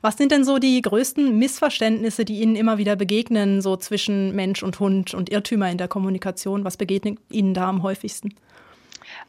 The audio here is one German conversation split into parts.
Was sind denn so die größten Missverständnisse, die Ihnen immer wieder begegnen, so zwischen Mensch und Hund und Irrtümer in der Kommunikation? Was begegnet Ihnen da am häufigsten?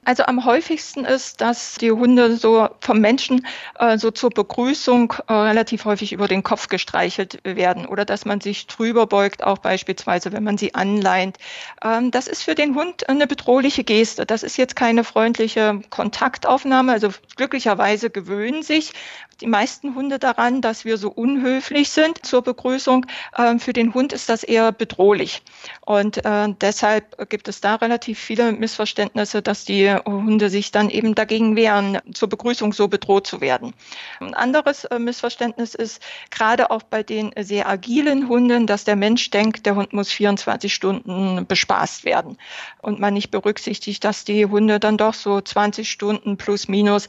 Also am häufigsten ist, dass die Hunde so vom Menschen äh, so zur Begrüßung äh, relativ häufig über den Kopf gestreichelt werden oder dass man sich drüber beugt, auch beispielsweise, wenn man sie anleint. Ähm, das ist für den Hund eine bedrohliche Geste. Das ist jetzt keine freundliche Kontaktaufnahme. Also glücklicherweise gewöhnen sich die meisten Hunde daran, dass wir so unhöflich sind zur Begrüßung. Ähm, für den Hund ist das eher bedrohlich. Und äh, deshalb gibt es da relativ viele Missverständnisse, dass die Hunde sich dann eben dagegen wehren, zur Begrüßung so bedroht zu werden. Ein anderes äh, Missverständnis ist gerade auch bei den sehr agilen Hunden, dass der Mensch denkt, der Hund muss 24 Stunden bespaßt werden und man nicht berücksichtigt, dass die Hunde dann doch so 20 Stunden plus minus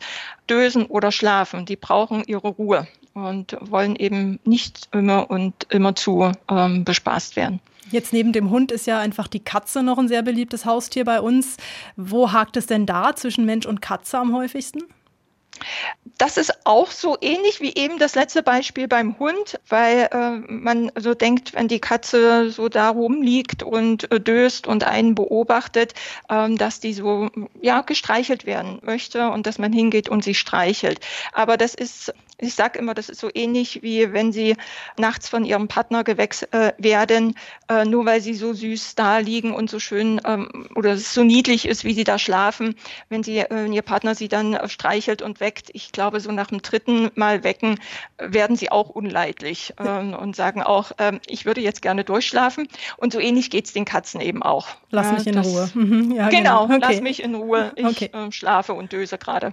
dösen oder schlafen. Die brauchen ihre Ruhe und wollen eben nicht immer und immer zu ähm, bespaßt werden. Jetzt neben dem Hund ist ja einfach die Katze noch ein sehr beliebtes Haustier bei uns. Wo hakt es denn da zwischen Mensch und Katze am häufigsten? Das ist auch so ähnlich wie eben das letzte Beispiel beim Hund, weil äh, man so denkt, wenn die Katze so da rumliegt und äh, döst und einen beobachtet, äh, dass die so ja gestreichelt werden möchte und dass man hingeht und sie streichelt. Aber das ist ich sage immer, das ist so ähnlich wie wenn Sie nachts von Ihrem Partner gewechselt äh, werden, äh, nur weil Sie so süß da liegen und so schön ähm, oder es so niedlich ist, wie Sie da schlafen. Wenn Sie, äh, Ihr Partner Sie dann streichelt und weckt, ich glaube, so nach dem dritten Mal wecken, werden Sie auch unleidlich ähm, und sagen auch, ähm, ich würde jetzt gerne durchschlafen. Und so ähnlich geht es den Katzen eben auch. Lass mich in das, Ruhe. Mhm, ja, genau, genau. Okay. lass mich in Ruhe. Ich okay. Ähm, schlafe und döse gerade.